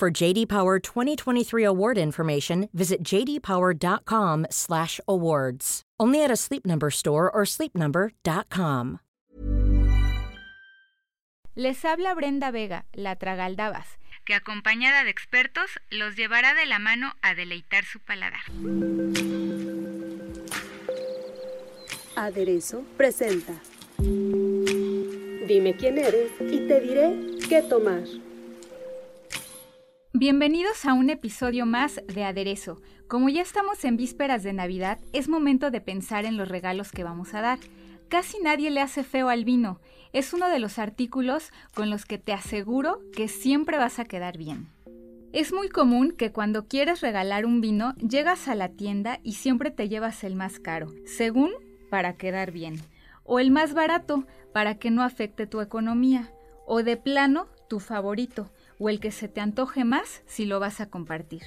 For JD Power 2023 award information, visit jdpower.com/awards. Only at a Sleep Number store or sleepnumber.com. Les habla Brenda Vega, la Tragaldabas, que acompañada de expertos los llevará de la mano a deleitar su paladar. Aderezo presenta. Dime quién eres y te diré qué tomar. Bienvenidos a un episodio más de Aderezo. Como ya estamos en vísperas de Navidad, es momento de pensar en los regalos que vamos a dar. Casi nadie le hace feo al vino. Es uno de los artículos con los que te aseguro que siempre vas a quedar bien. Es muy común que cuando quieres regalar un vino llegas a la tienda y siempre te llevas el más caro, según para quedar bien, o el más barato para que no afecte tu economía, o de plano tu favorito, o el que se te antoje más si lo vas a compartir.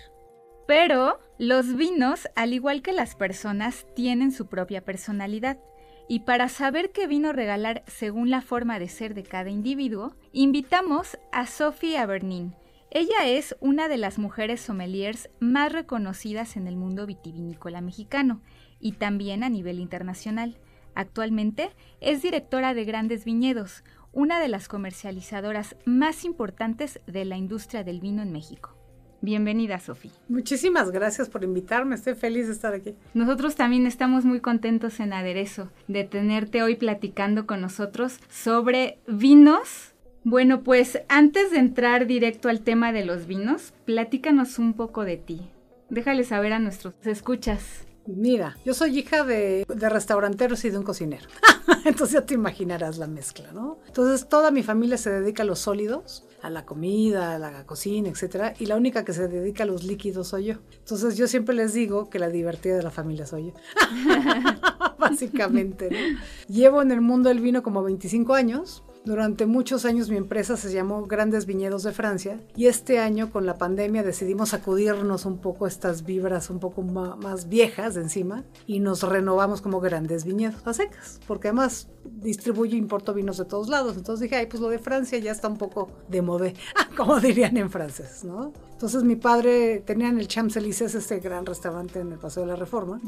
Pero los vinos, al igual que las personas, tienen su propia personalidad. Y para saber qué vino regalar según la forma de ser de cada individuo, invitamos a Sophie Avernin. Ella es una de las mujeres sommeliers más reconocidas en el mundo vitivinícola mexicano y también a nivel internacional. Actualmente es directora de Grandes Viñedos, una de las comercializadoras más importantes de la industria del vino en México. Bienvenida, Sofía. Muchísimas gracias por invitarme, estoy feliz de estar aquí. Nosotros también estamos muy contentos en Aderezo de tenerte hoy platicando con nosotros sobre vinos. Bueno, pues antes de entrar directo al tema de los vinos, platícanos un poco de ti. Déjale saber a nuestros escuchas. Mira, yo soy hija de, de restauranteros y de un cocinero. Entonces ya te imaginarás la mezcla, ¿no? Entonces toda mi familia se dedica a los sólidos, a la comida, a la cocina, etcétera, y la única que se dedica a los líquidos soy yo. Entonces yo siempre les digo que la divertida de la familia soy yo. Básicamente, ¿no? Llevo en el mundo del vino como 25 años. Durante muchos años mi empresa se llamó Grandes Viñedos de Francia y este año con la pandemia decidimos sacudirnos un poco estas vibras un poco más viejas de encima y nos renovamos como Grandes Viñedos a secas, porque además distribuyo e importo vinos de todos lados. Entonces dije, ay, pues lo de Francia ya está un poco de modé, como dirían en francés, ¿no? Entonces mi padre tenía en el Champs-Élysées este gran restaurante en el Paseo de la Reforma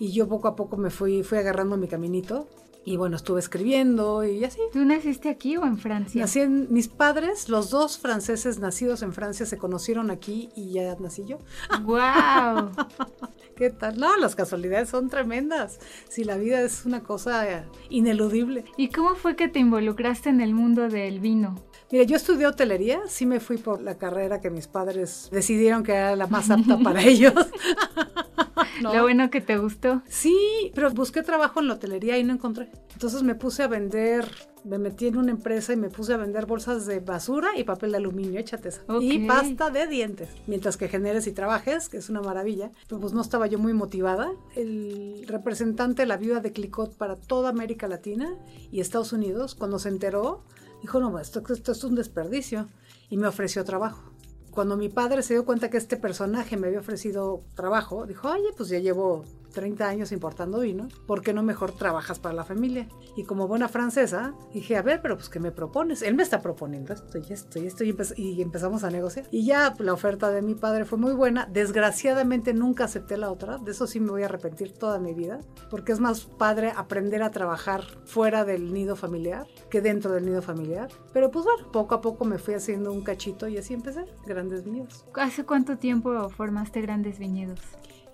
y yo poco a poco me fui, fui agarrando mi caminito y bueno, estuve escribiendo y así. ¿Tú naciste aquí o en Francia? Nací en, mis padres, los dos franceses nacidos en Francia, se conocieron aquí y ya nací yo. ¡Wow! ¿Qué tal? No, las casualidades son tremendas. Si la vida es una cosa ineludible. ¿Y cómo fue que te involucraste en el mundo del vino? Mira, yo estudié hotelería, sí me fui por la carrera que mis padres decidieron que era la más apta para ellos. ¿No? Lo bueno que te gustó. Sí, pero busqué trabajo en la hotelería y no encontré. Entonces me puse a vender, me metí en una empresa y me puse a vender bolsas de basura y papel de aluminio, échate esa. Okay. Y pasta de dientes. Mientras que generes y trabajes, que es una maravilla. Pero pues no estaba yo muy motivada. El representante de la viuda de Clicot para toda América Latina y Estados Unidos, cuando se enteró, dijo, no, esto, esto es un desperdicio. Y me ofreció trabajo cuando mi padre se dio cuenta que este personaje me había ofrecido trabajo, dijo, oye, pues ya llevo 30 años importando vino, ¿por qué no mejor trabajas para la familia? Y como buena francesa, dije, a ver, pero pues ¿qué me propones? Él me está proponiendo esto y esto y esto y, empe y empezamos a negociar. Y ya la oferta de mi padre fue muy buena, desgraciadamente nunca acepté la otra, de eso sí me voy a arrepentir toda mi vida, porque es más padre aprender a trabajar fuera del nido familiar que dentro del nido familiar. Pero pues bueno, poco a poco me fui haciendo un cachito y así empecé, Grandes Viñedos. ¿Hace cuánto tiempo formaste Grandes Viñedos?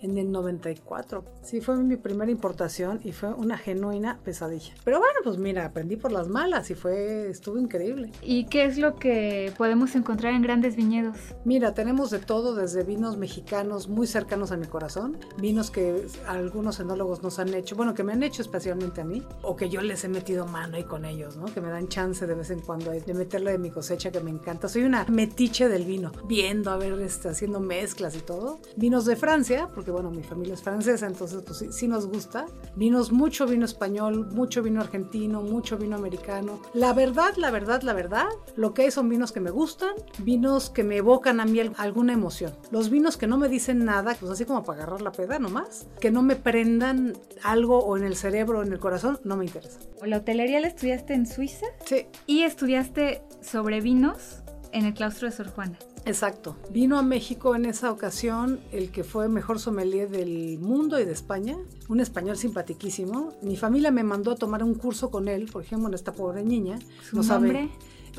En el 94. Sí, fue mi primera importación y fue una genuina pesadilla. Pero bueno, pues mira, aprendí por las malas y fue, estuvo increíble. ¿Y qué es lo que podemos encontrar en grandes viñedos? Mira, tenemos de todo, desde vinos mexicanos muy cercanos a mi corazón, vinos que algunos enólogos nos han hecho, bueno, que me han hecho especialmente a mí, o que yo les he metido mano ahí con ellos, ¿no? Que me dan chance de vez en cuando de meterle de mi cosecha que me encanta. Soy una metiche del vino, viendo, a ver, este, haciendo mezclas y todo. Vinos de Francia, porque bueno, mi familia es francesa, entonces pues sí, sí nos gusta. Vinos, mucho vino español, mucho vino argentino, mucho vino americano. La verdad, la verdad, la verdad, lo que hay son vinos que me gustan, vinos que me evocan a mí alguna emoción. Los vinos que no me dicen nada, pues así como para agarrar la peda nomás, que no me prendan algo o en el cerebro o en el corazón, no me interesa. ¿La hotelería la estudiaste en Suiza? Sí. ¿Y estudiaste sobre vinos en el claustro de Sor Juana? Exacto. Vino a México en esa ocasión el que fue mejor sommelier del mundo y de España, un español simpatiquísimo. Mi familia me mandó a tomar un curso con él, por ejemplo, en esta pobre niña. ¿Su nombre?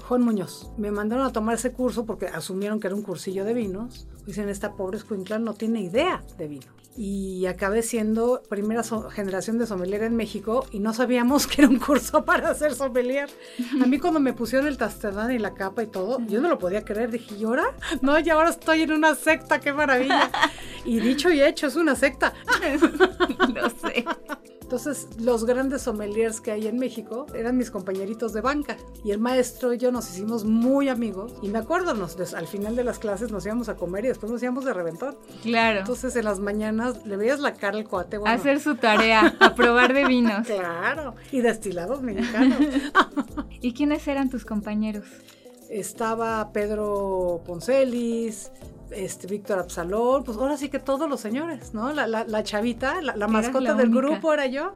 Juan Muñoz. Me mandaron a tomar ese curso porque asumieron que era un cursillo de vinos. Dicen, esta pobre escuincla no tiene idea de vino y acabé siendo primera generación de sommelier en México y no sabíamos que era un curso para ser sommelier. A mí cuando me pusieron el tastedán y la capa y todo, yo no lo podía creer. Dije, ¿y ahora? No, y ahora estoy en una secta, qué maravilla. Y dicho y hecho, es una secta. lo sé. Entonces, los grandes sommeliers que hay en México eran mis compañeritos de banca. Y el maestro y yo nos hicimos muy amigos. Y me acuerdo, nos, al final de las clases nos íbamos a comer y después nos íbamos de reventón. Claro. Entonces, en las mañanas le veías la cara al cuate. Hacer su tarea, a probar de vinos. claro. Y destilados mexicanos. ¿Y quiénes eran tus compañeros? Estaba Pedro Poncelis, este, Víctor Absalón, pues ahora sí que todos los señores, ¿no? La, chavita, la, mascota del grupo era yo.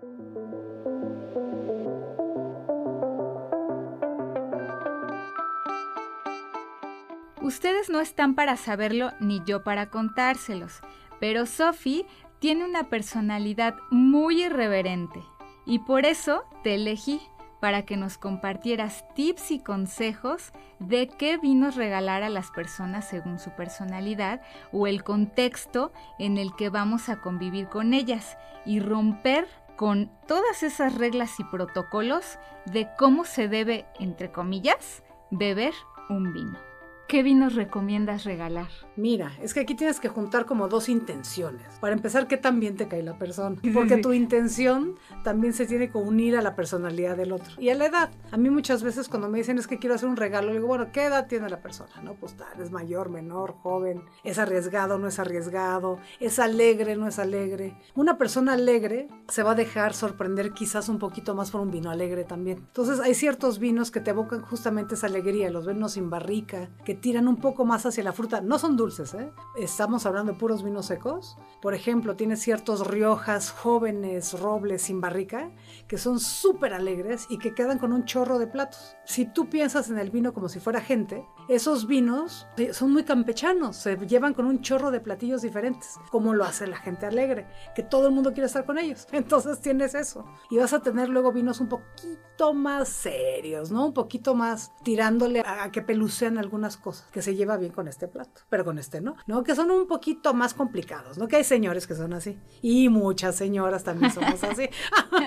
Ustedes no están para saberlo ni yo para contárselos, pero Sophie tiene una personalidad muy irreverente y por eso te elegí para que nos compartieras tips y consejos de qué vinos regalar a las personas según su personalidad o el contexto en el que vamos a convivir con ellas y romper con todas esas reglas y protocolos de cómo se debe, entre comillas, beber un vino. ¿Qué vinos recomiendas regalar? Mira, es que aquí tienes que juntar como dos intenciones. Para empezar, ¿qué tan bien te cae la persona? Porque tu intención también se tiene que unir a la personalidad del otro. Y a la edad. A mí muchas veces cuando me dicen es que quiero hacer un regalo, le digo, bueno, ¿qué edad tiene la persona? No, pues tal, es mayor, menor, joven, es arriesgado, no es arriesgado, es alegre, no es alegre. Una persona alegre se va a dejar sorprender quizás un poquito más por un vino alegre también. Entonces hay ciertos vinos que te evocan justamente esa alegría, los vinos sin barrica, que tiran un poco más hacia la fruta. No son dulces, ¿eh? Estamos hablando de puros vinos secos. Por ejemplo, tiene ciertos riojas jóvenes, robles sin barrica, que son súper alegres y que quedan con un chorro de platos. Si tú piensas en el vino como si fuera gente, esos vinos eh, son muy campechanos, se llevan con un chorro de platillos diferentes, como lo hace la gente alegre, que todo el mundo quiere estar con ellos. Entonces tienes eso. Y vas a tener luego vinos un poquito más serios, ¿no? Un poquito más tirándole a que pelucean algunas cosas que se lleva bien con este plato, pero con este no, ¿no? Que son un poquito más complicados, ¿no? Que hay señores que son así y muchas señoras también somos así,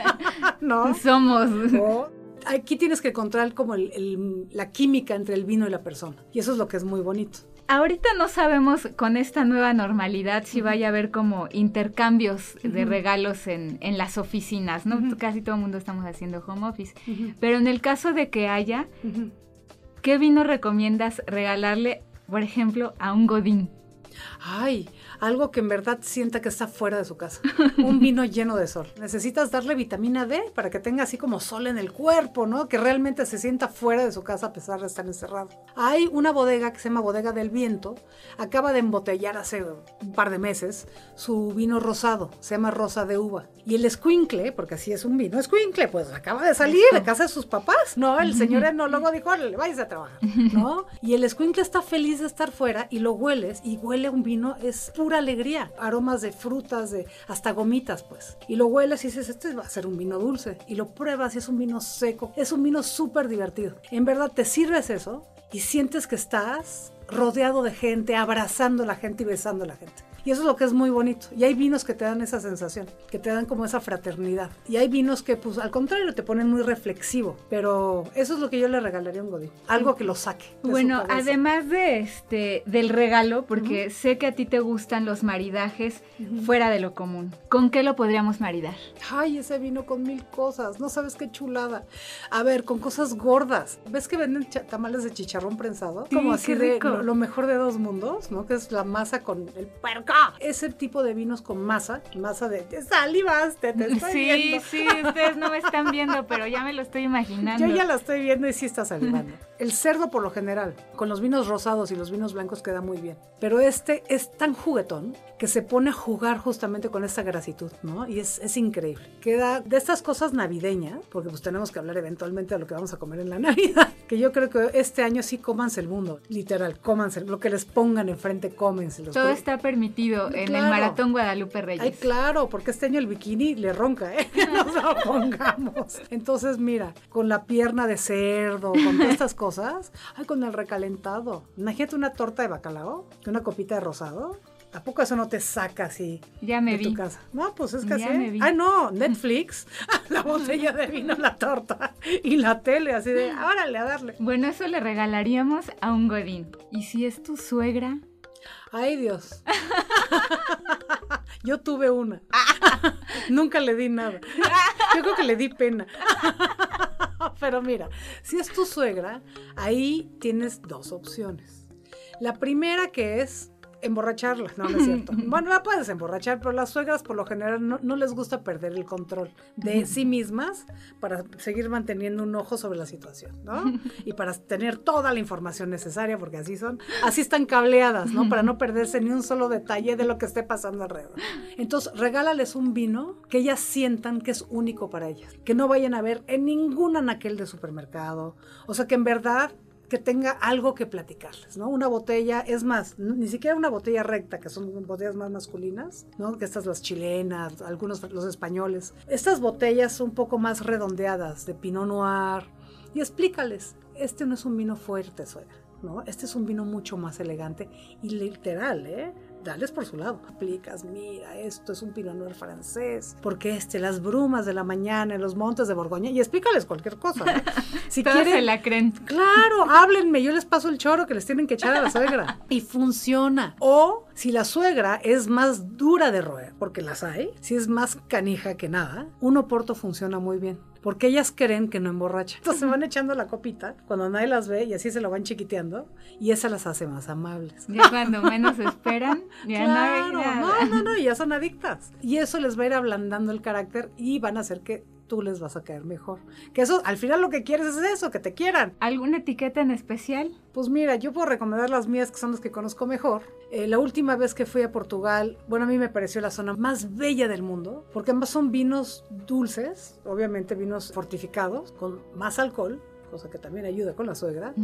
¿no? Somos. aquí tienes que encontrar como la química entre el vino y la persona y eso es lo que es muy bonito. Ahorita no sabemos con esta nueva normalidad si vaya a haber como intercambios de regalos en, las oficinas, ¿no? Casi todo el mundo estamos haciendo home office. Pero en el caso de que haya, ¿Qué vino recomiendas regalarle, por ejemplo, a un godín? Ay, algo que en verdad sienta que está fuera de su casa. Un vino lleno de sol. Necesitas darle vitamina D para que tenga así como sol en el cuerpo, ¿no? Que realmente se sienta fuera de su casa a pesar de estar encerrado. Hay una bodega que se llama Bodega del Viento. Acaba de embotellar hace un par de meses su vino rosado. Se llama Rosa de Uva. Y el escuincle, porque así es un vino, escuincle, pues acaba de salir de casa de sus papás, ¿no? El señor enólogo dijo, le vayas a trabajar, ¿no? Y el escuincle está feliz de estar fuera y lo hueles y huele un vino, es pura alegría, aromas de frutas, de hasta gomitas, pues. Y lo hueles y dices, este va a ser un vino dulce. Y lo pruebas y es un vino seco. Es un vino súper divertido. En verdad, te sirves eso y sientes que estás rodeado de gente, abrazando a la gente y besando a la gente. Y eso es lo que es muy bonito. Y hay vinos que te dan esa sensación, que te dan como esa fraternidad. Y hay vinos que, pues, al contrario, te ponen muy reflexivo. Pero eso es lo que yo le regalaría a un godín. Algo que lo saque. Bueno, además de este, del regalo, porque sé que a ti te gustan los maridajes fuera de lo común. ¿Con qué lo podríamos maridar? Ay, ese vino con mil cosas. No sabes qué chulada. A ver, con cosas gordas. ¿Ves que venden tamales de chicharrón prensado? como así de lo, mejor de dos mundos, ¿no? Que es la masa con el puerco. Ese tipo de vinos con masa, masa de te salivaste, te estoy sí, viendo. Sí, sí, ustedes no me están viendo, pero ya me lo estoy imaginando. Yo ya lo estoy viendo y sí está salivando. El cerdo por lo general, con los vinos rosados y los vinos blancos queda muy bien. Pero este es tan juguetón que se pone a jugar justamente con esta grasitud, ¿no? Y es, es increíble. Queda de estas cosas navideñas, porque pues tenemos que hablar eventualmente de lo que vamos a comer en la Navidad, que yo creo que este año sí cómanse el mundo, literal, cómanse, lo que les pongan enfrente, cómense. Todo está permitido en el Maratón Guadalupe Reyes. Ay, claro, porque este año el bikini le ronca, ¿eh? No lo pongamos. Entonces, mira, con la pierna de cerdo, con todas estas cosas, Ay, con el recalentado. Imagínate una torta de bacalao, una copita de rosado. ¿A poco eso no te saca así ya me de vi. tu casa? No, pues es que así. Ay, no, Netflix, la botella de vino, la torta y la tele, así de, órale, a darle. Bueno, eso le regalaríamos a un godín. ¿Y si es tu suegra? Ay, Dios. Yo tuve una. Nunca le di nada. Yo creo que le di pena. Pero mira, si es tu suegra, ahí tienes dos opciones. La primera que es emborracharla, no, no es cierto. Bueno, la puedes emborrachar, pero las suegras por lo general no, les gusta perder el control de sí mismas para seguir manteniendo un ojo sobre la situación, ¿no? Y para tener toda la información necesaria, porque así son, así están cableadas, ¿no? Para no perderse ni un solo detalle de lo que esté pasando alrededor. Entonces, regálales un vino que ellas sientan que es único para ellas, que no vayan a ver en ningún anaquel de supermercado, o sea, que en verdad que tenga algo que platicarles, ¿no? Una botella, es más, ni siquiera una botella recta, que son botellas más masculinas, ¿no? Que estas las chilenas, algunos los españoles. Estas botellas un poco más redondeadas, de Pinot Noir, y explícales, este no es un vino fuerte, suegra, ¿no? Este es un vino mucho más elegante y literal, ¿eh? Dales por su lado. Aplicas, mira, esto es un Pinot Noir francés, porque este, las brumas de la mañana en los montes de Borgoña, y explícales cualquier cosa. Si quieren, se la creen. Claro, háblenme, yo les paso el choro que les tienen que echar a la suegra. Y funciona. O si la suegra es más dura de roer, porque las hay, si es más canija que nada, un oporto funciona muy bien porque ellas creen que no emborracha. Entonces se van echando la copita cuando nadie las ve y así se lo van chiquiteando y esa las hace más amables. Ya cuando menos esperan, ya no, no, no, no, ya son adictas. Y eso les va a ir ablandando el carácter y van a hacer que tú les vas a caer mejor. Que eso, al final lo que quieres es eso, que te quieran. ¿Alguna etiqueta en especial? Pues mira, yo puedo recomendar las mías, que son las que conozco mejor. Eh, la última vez que fui a Portugal, bueno, a mí me pareció la zona más bella del mundo, porque ambas son vinos dulces, obviamente vinos fortificados, con más alcohol, cosa que también ayuda con la suegra,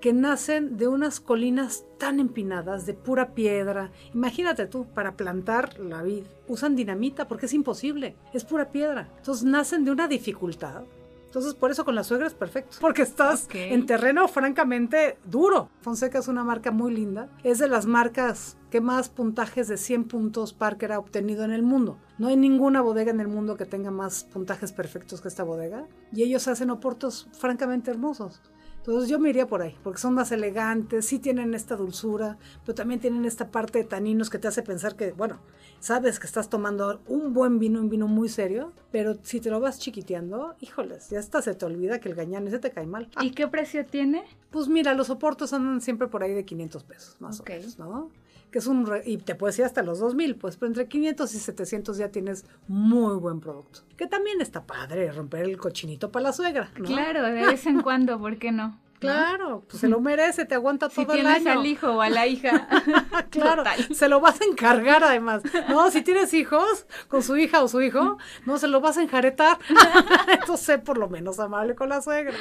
que nacen de unas colinas tan empinadas, de pura piedra. Imagínate tú, para plantar la vid, usan dinamita porque es imposible, es pura piedra. Entonces nacen de una dificultad entonces, por eso con la suegra es perfecto, porque estás en terreno francamente duro. Fonseca es una marca muy linda. Es de las marcas que más puntajes de 100 puntos Parker ha obtenido en el mundo. No hay ninguna bodega en el mundo que tenga más puntajes perfectos que esta bodega. Y ellos hacen oportos francamente hermosos. Entonces yo me iría por ahí, porque son más elegantes, sí tienen esta dulzura, pero también tienen esta parte de taninos que te hace pensar que, bueno, sabes que estás tomando un buen vino, un vino muy serio, pero si te lo vas chiquiteando, híjoles, ya hasta se te olvida que el gañán ese te cae mal. ¿Y qué precio tiene? Pues mira, los soportos andan siempre por ahí de 500 pesos, más o menos, ¿no? que es un, y te puedes ir hasta los 2000, pues, pero entre 500 y 700 ya tienes muy buen producto. Que también está padre romper el cochinito para la suegra, ¿no? Claro, de vez en cuando, ¿por qué no? Claro, pues se lo merece, te aguanta todo el año. Si tienes al hijo o a la hija. claro, se lo vas a encargar además. No, si tienes hijos con su hija o su hijo, no, se lo vas a enjaretar. Entonces sé por lo menos amable con la suegra.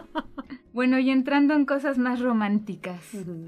bueno, y entrando en cosas más románticas,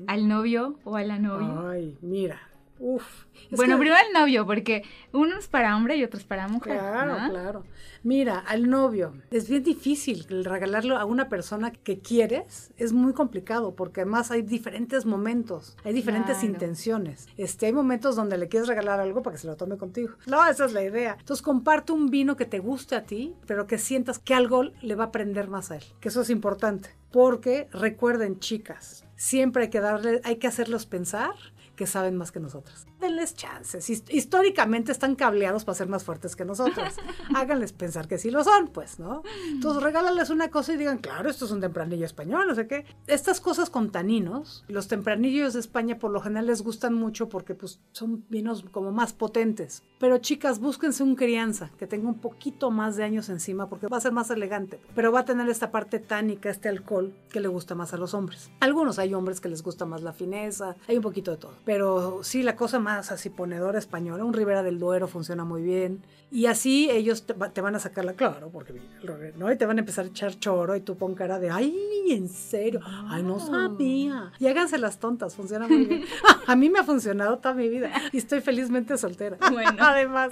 ¿al novio o a la novia? Ay, mira, Uf. Bueno, primero el novio, porque uno es para hombre y otro es para mujer. Claro, claro. Mira, al novio, es bien difícil regalarlo a una persona que quieres, es muy complicado, porque además hay diferentes momentos, hay diferentes intenciones. Este, hay momentos donde le quieres regalar algo para que se lo tome contigo. No, esa es la idea. Entonces comparte un vino que te guste a ti, pero que sientas que algo le va a aprender más a él, que eso es importante. Porque recuerden, chicas, siempre hay que darle, hay que hacerlos pensar que saben más que nosotros. Denles chances. Históricamente están cableados para ser más fuertes que nosotros. Háganles pensar que sí lo son, pues, ¿no? Entonces regálales una cosa y digan, claro, esto es un tempranillo español, no sé qué. Estas cosas con taninos, los tempranillos de España por lo general les gustan mucho porque pues son vinos como más potentes. Pero chicas, búsquense un crianza que tenga un poquito más de años encima porque va a ser más elegante. Pero va a tener esta parte tánica, este alcohol que le gusta más a los hombres. Algunos hay hombres que les gusta más la fineza, hay un poquito de todo. Pero sí, la cosa más así ponedora española, un Ribera del Duero funciona muy bien. Y así ellos te, van a sacar la claro, porque ¿no? Y te van a empezar a echar choro y tú pon cara de, ay, en serio, ay, no ah. sabía. Y háganse las tontas, funciona muy bien. a mí me ha funcionado toda mi vida y estoy felizmente soltera. Bueno. Además.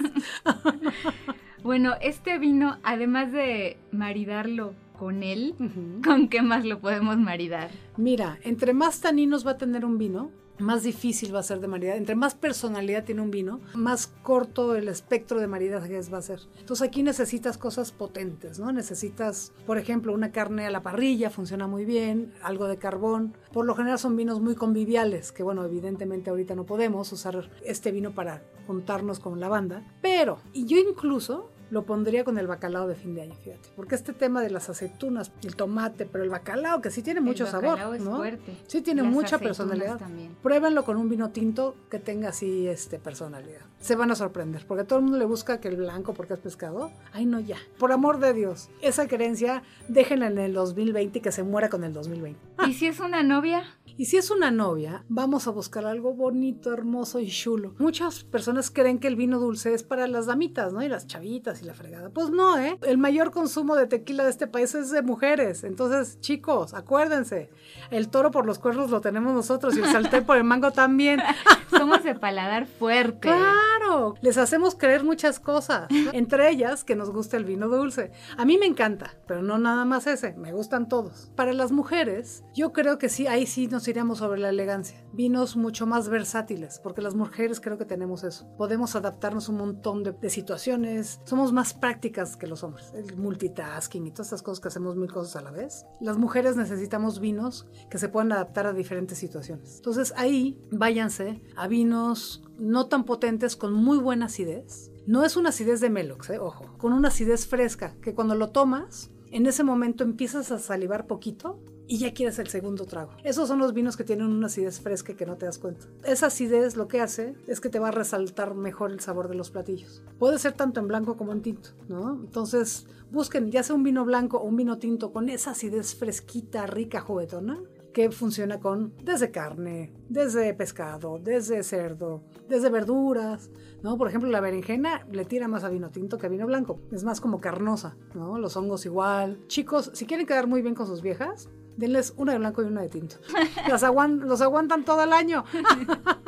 bueno, este vino, además de maridarlo con él, ¿con qué más lo podemos maridar? Mira, entre más taninos va a tener un vino, más difícil va a ser de maridar. Entre más personalidad tiene un vino, más corto el espectro de maridajes va a ser. Entonces aquí necesitas cosas potentes, ¿no? Necesitas, por ejemplo, una carne a la parrilla, funciona muy bien, algo de carbón. Por lo general son vinos muy conviviales, que bueno, evidentemente ahorita no podemos usar este vino para juntarnos con la banda. Pero, y yo incluso lo pondría con el bacalao de fin de año, fíjate. Porque este tema de las aceitunas, el tomate, pero el bacalao, que sí tiene mucho el sabor. Es ¿no? fuerte. Sí tiene mucha personalidad. También. Pruébenlo con un vino tinto que tenga así este, personalidad. Se van a sorprender, porque todo el mundo le busca que el blanco porque es pescado. Ay, no, ya. Por amor de Dios. Esa creencia, déjenla en el 2020 y que se muera con el 2020. ¿Y si es una novia? Y si es una novia, vamos a buscar algo bonito, hermoso y chulo. Muchas personas creen que el vino dulce es para las damitas, ¿no? Y las chavitas y la fregada. Pues no, ¿eh? El mayor consumo de tequila de este país es de mujeres. Entonces, chicos, acuérdense, el toro por los cuernos lo tenemos nosotros y el salté por el mango también. Somos de paladar fuerte. Claro, les hacemos creer muchas cosas, entre ellas que nos gusta el vino dulce. A mí me encanta, pero no nada más ese, me gustan todos. Para las mujeres, yo creo que sí, ahí sí nos iríamos sobre la elegancia. Vinos mucho más versátiles, porque las mujeres creo que tenemos eso. Podemos adaptarnos un montón de, situaciones, somos más prácticas que los hombres. El multitasking y todas estas cosas que hacemos mil cosas a la vez. Las mujeres necesitamos vinos que se puedan adaptar a diferentes situaciones. Entonces ahí váyanse a vinos no tan potentes con muy buena acidez. No es una acidez de Melox, eh, ojo, con una acidez fresca que cuando lo tomas, en ese momento empiezas a salivar poquito y ya quieres el segundo trago. Esos son los vinos que tienen una acidez fresca que no te das cuenta. Esa acidez lo que hace es que te va a resaltar mejor el sabor de los platillos. Puede ser tanto en blanco como en tinto, ¿no? Entonces, busquen ya sea un vino blanco o un vino tinto con esa acidez fresquita, rica, juguetona que funciona con desde carne, desde pescado, desde cerdo, desde verduras, ¿no? Por ejemplo, la berenjena le tira más a vino tinto que a vino blanco, es más como carnosa, ¿no? Los hongos igual. Chicos, si quieren quedar muy bien con sus viejas, denles una de blanco y una de tinto. Las los aguantan todo el año.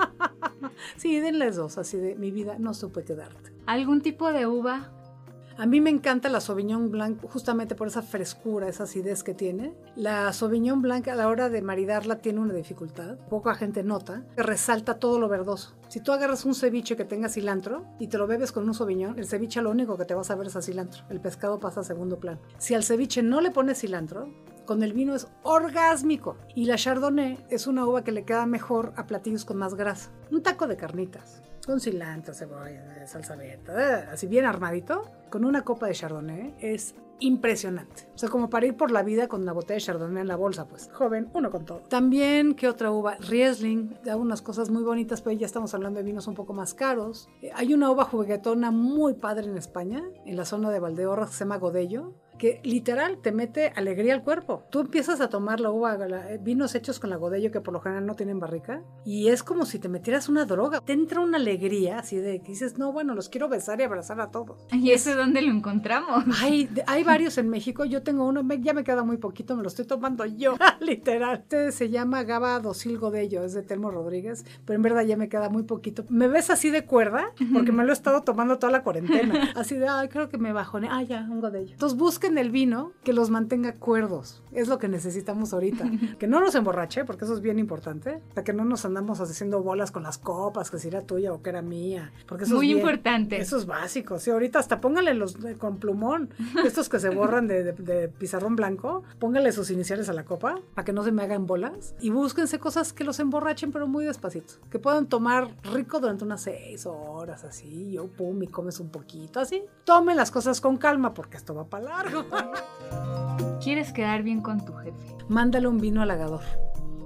sí, denles dos, así de mi vida no supe quedarte. ¿Algún tipo de uva a mí me encanta la Sauvignon Blanc justamente por esa frescura, esa acidez que tiene. La Sauvignon Blanc a la hora de maridarla tiene una dificultad. Poca gente nota. Que resalta todo lo verdoso. Si tú agarras un ceviche que tenga cilantro y te lo bebes con un Sauvignon, el ceviche lo único que te vas a ver es a cilantro. El pescado pasa a segundo plano. Si al ceviche no le pones cilantro, con el vino es orgásmico. Y la Chardonnay es una uva que le queda mejor a platillos con más grasa. Un taco de carnitas, con cilantro, cebolla, salsa verde, eh, así bien armadito, con una copa de Chardonnay es impresionante. O sea, como para ir por la vida con una botella de Chardonnay en la bolsa, pues. Joven, uno con todo. También, ¿qué otra uva? Riesling, da unas cosas muy bonitas, pero ya estamos hablando de vinos un poco más caros. Eh, hay una uva juguetona muy padre en España, en la zona de Valdeorras, que se llama Godello. Que literal te mete alegría al cuerpo. Tú empiezas a tomar la uva, la- eh, vinos hechos con la godello que por lo general no tienen barrica y es como si te metieras una droga. Te entra una alegría así de que dices, no, bueno, los quiero besar y abrazar a todos. ¿Y ese dónde lo encontramos? Hay, hay varios en México, yo tengo uno, ya me queda muy poquito, me lo estoy tomando yo, literal. Este se llama Gaba Docil Godello, es de Telmo Rodríguez, pero en verdad ya me queda muy poquito. Me ves así de cuerda, porque me lo he estado tomando toda la cuarentena. Así de, ay, creo que me bajone. Ah, ya, un Godello. Entonces busquen el vino que los mantenga cuerdos. Es lo que necesitamos ahorita. Que no nos emborrache, porque eso es bien importante. Para que no nos andamos haciendo bolas con las copas, que si era tuya o que era mía. Porque eso es Muy bien- importante. Eso es básico. Sí, ahorita hasta póngale los eh, con plumón. Estos que se borran de, de- de pizarrón blanco. Póngale sus iniciales a la copa para que no se me hagan bolas. Y búsquense cosas que los emborrachen, pero muy despacito. Que puedan tomar rico durante unas seis horas, así. Yo, pum, y comes un poquito, así. Tomen las cosas con calma porque esto va para largo. ¿Quieres quedar bien con tu jefe? Mándale un vino halagador.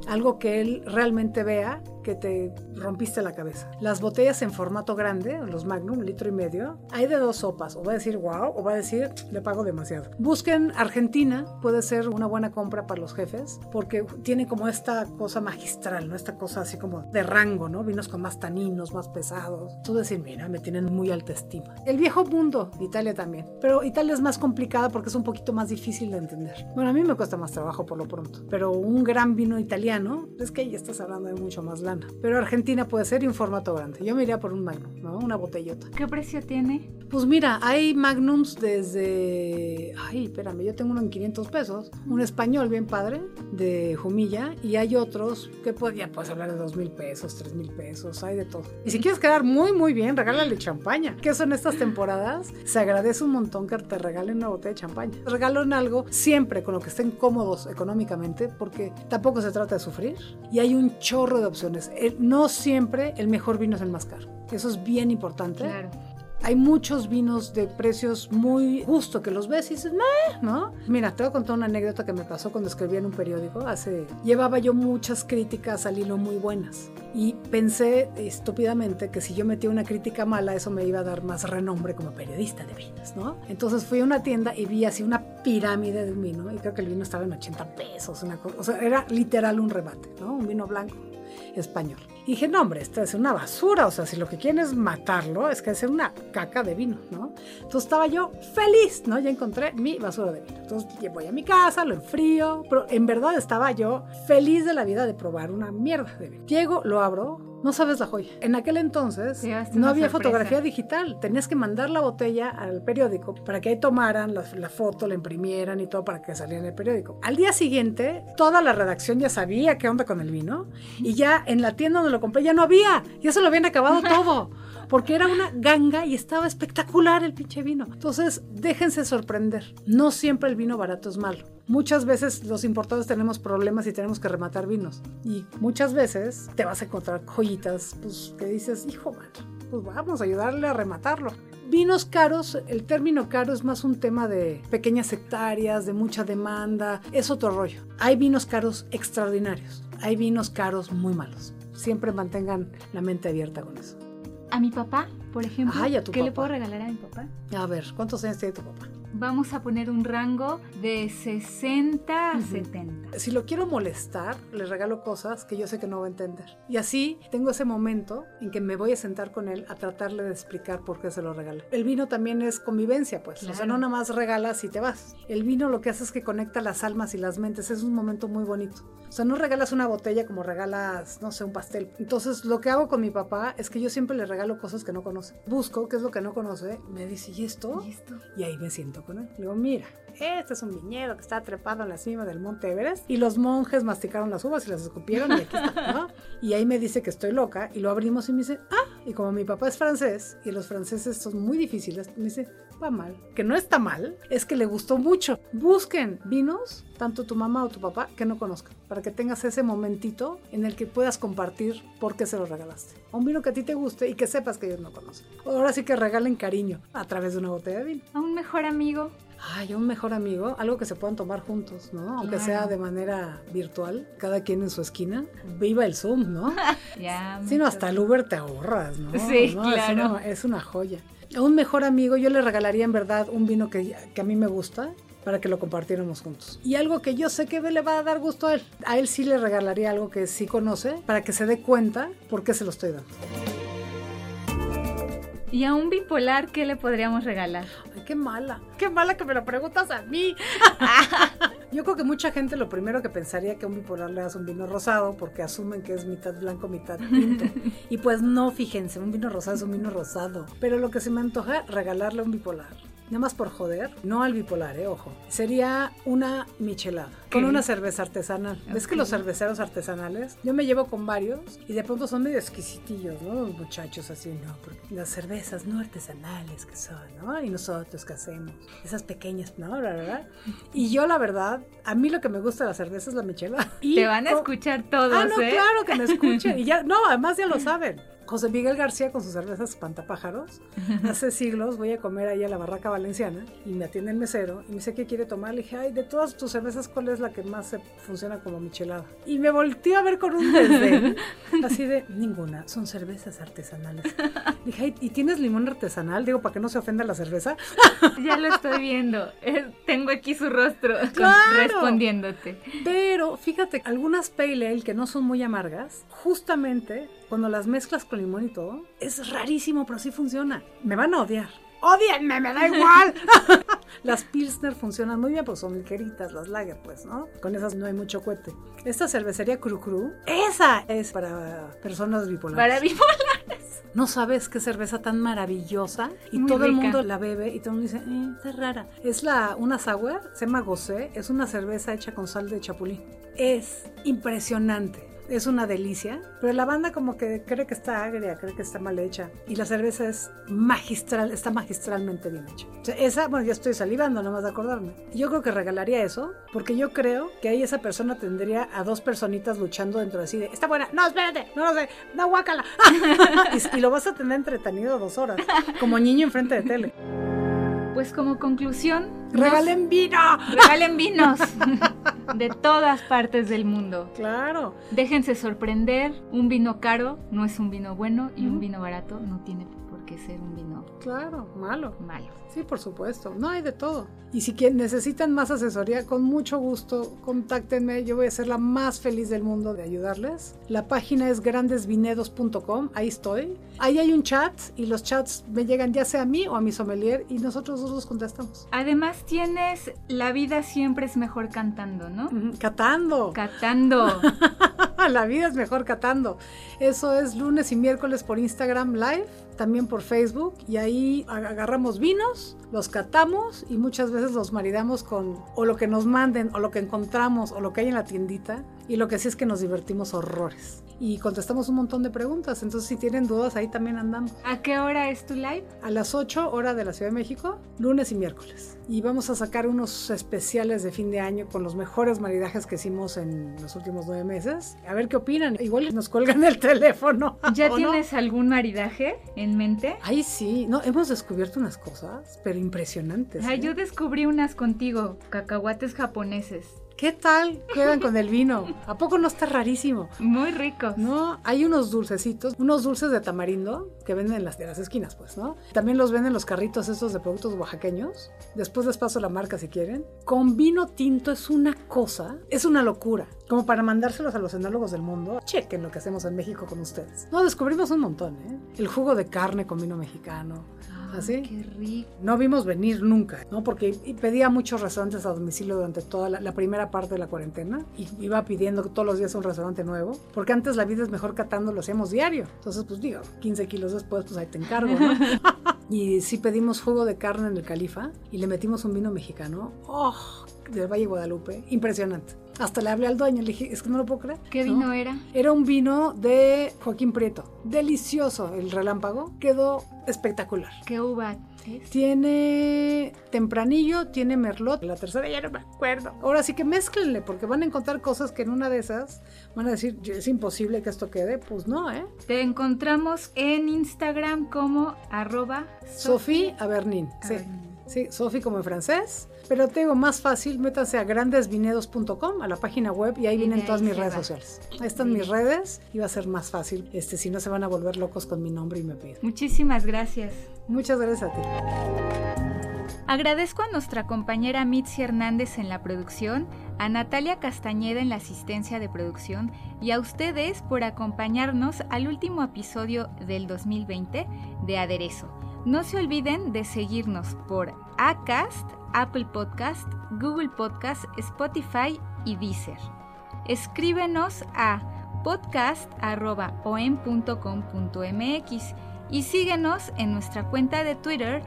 Algo que él realmente vea que te rompiste la cabeza. Las botellas en formato grande, los Magnum, litro y medio, hay de dos sopas. O va a decir wow, o va a decir le pago demasiado. Busquen Argentina, puede ser una buena compra para los jefes, porque tiene como esta cosa magistral, ¿no? Esta cosa así como de rango, ¿no? Vinos con más taninos, más pesados. Tú decir, mira, me tienen muy alta estima. El viejo mundo, Italia también. Pero Italia es más complicada porque es un poquito más difícil de entender. Bueno, a mí me cuesta más trabajo por lo pronto. Pero un gran vino italiano, es que ya estás hablando de mucho más Pero Argentina puede ser y un formato grande. Yo me iría por un Magnum, ¿no? Una botellota. ¿Qué precio tiene? Pues mira, hay Magnums desde... Ay, espérame, yo tengo uno en 500 pesos. Un español bien padre, de Jumilla. Y hay otros que pues, ya puedes hablar de 2 mil pesos, 3 mil pesos, hay de todo. Y si quieres quedar muy, muy bien, regálale champaña. Que eso en estas temporadas se agradece un montón que te regalen una botella de champaña. Regalen algo siempre con lo que estén cómodos económicamente, porque tampoco se trata de sufrir. Y hay un chorro de opciones. El- no siempre el mejor vino es el más caro. Eso es bien importante. Claro. Hay muchos vinos de precios muy justo que los ves y dices, "Meh", ¿no? Mira, te voy a contar una anécdota que me pasó cuando escribía en un periódico. Hace, llevaba yo muchas críticas al hilo muy buenas y pensé estúpidamente que si yo metía una crítica mala, eso me iba a dar más renombre como periodista de vinos, ¿no? Entonces fui a una tienda y vi así una pirámide de un vino y creo que el vino estaba en 80 pesos, una cosa, o sea, era literal un remate, ¿no? Un vino blanco español. Y dije, no, hombre, esto es una basura. O sea, si lo que quieren es matarlo, es que es una caca de vino, ¿no? Entonces estaba yo feliz, ¿no? Ya encontré mi basura de vino. Entonces voy a mi casa, lo enfrío, pero en verdad estaba yo feliz de la vida de probar una mierda de vino. Llego, lo abro. No sabes la joya. En aquel entonces no había sorpresa. fotografía digital. Tenías que mandar la botella al periódico para que ahí tomaran la, la foto, la imprimieran y todo para que saliera en el periódico. Al día siguiente, toda la redacción ya sabía qué onda con el vino y ya en la tienda donde lo compré ya no había. Ya se lo habían acabado todo. Porque era una ganga y estaba espectacular el pinche vino. Entonces, déjense sorprender. No siempre el vino barato es malo. Muchas veces los importadores tenemos problemas y tenemos que rematar vinos. Y muchas veces te vas a encontrar joyitas pues, que dices, hijo, man, pues vamos a ayudarle a rematarlo. Vinos caros, el término caro es más un tema de pequeñas hectáreas, de mucha demanda, es otro rollo. Hay vinos caros extraordinarios, hay vinos caros muy malos. Siempre mantengan la mente abierta con eso. A mi papá, por ejemplo. Ay, a tu ¿Qué le puedo regalar a mi papá? A ver, ¿cuántos años tiene tu papá? Vamos a poner un rango de 60 a Ujú. 70. Si lo quiero molestar, le regalo cosas que yo sé que no va a entender. Y así tengo ese momento en que me voy a sentar con él a tratarle de explicar por qué se lo regalé. El vino también es convivencia, pues. O sea, Claro. no nada más regalas y te vas. El vino lo que hace es que conecta las almas y las mentes. Es un momento muy bonito. O sea, no regalas una botella como regalas, no sé, un pastel. Entonces, lo que hago con mi papá es que yo siempre le regalo cosas que no conoce. Busco qué es lo que no conoce. Me dice, ¿y esto? ¿Y esto? Y ahí me siento con él. Le digo, mira, este es un viñedo que está trepado en la cima del monte Everest y los monjes masticaron las uvas y las escupieron y aquí está, ¿no? Y ahí me dice que estoy loca y lo abrimos y me dice, ah, y como mi papá es francés y los franceses son muy difíciles, me dice, va mal. Que no está mal, es que le gustó mucho. Busquen vinos, tanto tu mamá o tu papá, que no conozcan, para que tengas ese momentito en el que puedas compartir por qué se lo regalaste. Un vino que a ti te guste y que sepas que ellos no conocen. Ahora sí que regalen cariño a través de una botella de vino. A un mejor amigo. Ay, un mejor amigo, algo que se puedan tomar juntos, ¿no? Aunque Claro. sea de manera virtual, cada quien en su esquina. Viva el Zoom, ¿no? Ya. Sí, no, me hasta el. Uber te ahorras, ¿no? Sí, No, es claro. una- Es una, joya. A un mejor amigo yo le regalaría en verdad un vino que, que a mí me gusta, para que lo compartiéramos juntos. Y algo que yo sé que le va a dar gusto a él. A él sí le regalaría algo que sí conoce para que se dé cuenta por qué se lo estoy dando. ¿Y a un bipolar qué le podríamos regalar? Ay, qué mala. Qué mala que me lo preguntas a mí. Yo creo que mucha gente lo primero que pensaría que a un bipolar le das un vino rosado porque asumen que es mitad blanco, mitad tinto. y pues no, fíjense, un vino rosado es un vino rosado. Pero lo que se me antoja, regalarle a un bipolar nada más por joder, no al bipolar, eh, ojo, sería una michelada con una cerveza artesanal. ¿Ves que los cerveceros artesanales, yo me llevo con varios y de pronto son medio exquisitillos, ¿no? Los muchachos así, no, porque las cervezas no artesanales que son, ¿no? Y nosotros que hacemos, esas pequeñas, ¿no? ¿verdad? Y yo la verdad, a mí lo que me gusta de la cerveza es la michelada. Y Te van a escuchar todos, Ah, no, ¿eh? claro que me escuchen. Y ya, no, además ya lo saben. José Miguel García con sus cervezas espantapájaros. Hace siglos voy a comer ahí a la Barraca Valenciana y me atiende el mesero y me dice qué quiere tomar. Le dije, ay, de todas tus cervezas, ¿cuál es la que más se funciona como michelada? Y me volteó a ver con un desdén, así de, ninguna, son cervezas artesanales. Le dije, ay, ¿y tienes limón artesanal? Digo, para que no se ofenda la cerveza. Ya lo estoy viendo. Eh, Tengo aquí su rostro Claro. respondiéndote. Pero fíjate, algunas pale ale que no son muy amargas, justamente cuando las mezclas con limón y todo, es rarísimo, pero sí funciona. Me van a odiar. ¡Odienme! ¡Me da igual! las Pilsner funcionan muy bien, pues son ligeritas, las Lager, pues, ¿no? Con esas no hay mucho cohete. Esta cervecería Cru Cru, esa es para personas bipolares. Para bipolares. No sabes qué cerveza tan maravillosa y Muy todo el rica. mundo la bebe y todo el mundo dice, eh, está rara. Es la, una sour, se llama Gosé, es una cerveza hecha con sal de chapulín. Es impresionante. Es una delicia, pero la banda como que cree que está agria, cree que está mal hecha. Y la cerveza es magistral, está magistralmente bien hecha. O sea, esa, bueno, ya estoy salivando nomás de acordarme. Yo creo que regalaría eso, porque yo creo que ahí esa persona tendría a dos personitas luchando dentro de sí de, está buena, no, espérate, no lo sé, no, guácala. y, y lo vas a tener entretenido dos horas, como niño enfrente de tele. Pues como conclusión, ¡Regalen vino! regalen vinos de todas partes del mundo. Claro. Déjense sorprender. Un vino caro no es un vino bueno y un vino barato no tiene qué ser un vino Claro, malo. malo. Sí, por supuesto. No hay de todo. Y si necesitan más asesoría, con mucho gusto, contáctenme. Yo voy a ser la más feliz del mundo de ayudarles. La página es grandesvinedos.com. Ahí estoy. Ahí hay un chat y los chats me llegan ya sea a mí o a mi sommelier y nosotros dos los contestamos. Además tienes La vida siempre es mejor cantando, ¿no? Catando. Catando. La vida es mejor catando. Eso es lunes y miércoles por Instagram Live, también por Facebook. Y ahí ag- agarramos vinos, los catamos y muchas veces los maridamos con o lo que nos manden, o lo que encontramos, o lo que hay en la tiendita. Y lo que sí es que nos divertimos horrores. Y contestamos un montón de preguntas. Entonces, si tienen dudas, ahí también andamos. ¿A qué hora es tu live? A las 8 hora de la Ciudad de México, lunes y miércoles. Y vamos a sacar unos especiales de fin de año con los mejores maridajes que hicimos en los últimos nueve meses. A ver qué opinan. Igual nos cuelgan el teléfono. ¿Ya ¿o no? tienes algún maridaje en mente? Ay, sí. No, hemos descubierto unas cosas, pero impresionantes. Ay, ¿eh? yo descubrí unas contigo, cacahuates japoneses. ¿Qué tal quedan con el vino? ¿A poco no está rarísimo? Muy ricos. No, hay unos dulcecitos, unos dulces de tamarindo que venden en las, de las esquinas, pues, ¿no? También los venden los carritos estos de productos oaxaqueños. Después les paso la marca si quieren. Con vino tinto es una cosa, es una locura. Como para mandárselos a los enólogos del mundo. Chequen lo que hacemos en México con ustedes. No, descubrimos un montón, ¿eh? El jugo de carne con vino mexicano. ¿Así? Qué rico. No vimos venir nunca, ¿no? Porque pedía muchos restaurantes a domicilio durante toda la, la primera parte de la cuarentena y iba pidiendo todos los días un restaurante nuevo, porque antes la vida es mejor catando, lo hacíamos diario. Entonces, pues digo, 15 kilos después, pues ahí te encargo, ¿no? y sí pedimos jugo de carne en el Califa y le metimos un vino mexicano, ¡oh! Del Valle de Guadalupe, impresionante. Hasta le hablé al dueño, le dije, es que no lo puedo creer. ¿Qué ¿no? vino era? Era un vino de Joaquín Prieto. Delicioso el relámpago. Quedó espectacular. ¿Qué uva es? Tiene tempranillo, tiene merlot. La tercera ya no me acuerdo. Ahora sí que mézclenle, porque van a encontrar cosas que en una de esas van a decir, es imposible que esto quede. Pues no, ¿eh? Te encontramos en Instagram como arroba Avernin. Sí. Sí, Sophie como en francés. Pero te digo, más fácil, métanse a grandesvinedos.com, a la página web, y ahí vienen todas mis redes va. sociales. Ahí están mis redes y va a ser más fácil. Este, si no se van a volver locos con mi nombre y me piden. Muchísimas gracias. Muchas gracias a ti. Agradezco a nuestra compañera Mitzi Hernández en la producción, a Natalia Castañeda en la asistencia de producción y a ustedes por acompañarnos al último episodio del 2020 de Aderezo. No se olviden de seguirnos por Acast, Apple Podcast, Google Podcast, Spotify y Deezer. Escríbenos a podcast.om.com.mx y síguenos en nuestra cuenta de Twitter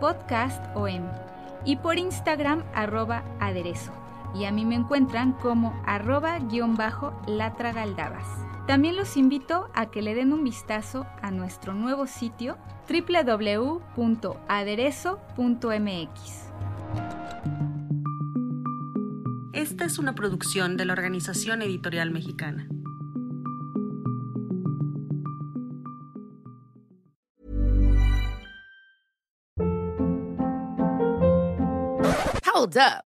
podcastom y por Instagram aderezo. Y a mí me encuentran como arroba guion bajo latragaldabas. También los invito a que le den un vistazo a nuestro nuevo sitio www.aderezo.mx. Esta es una producción de la Organización Editorial Mexicana. Hold up.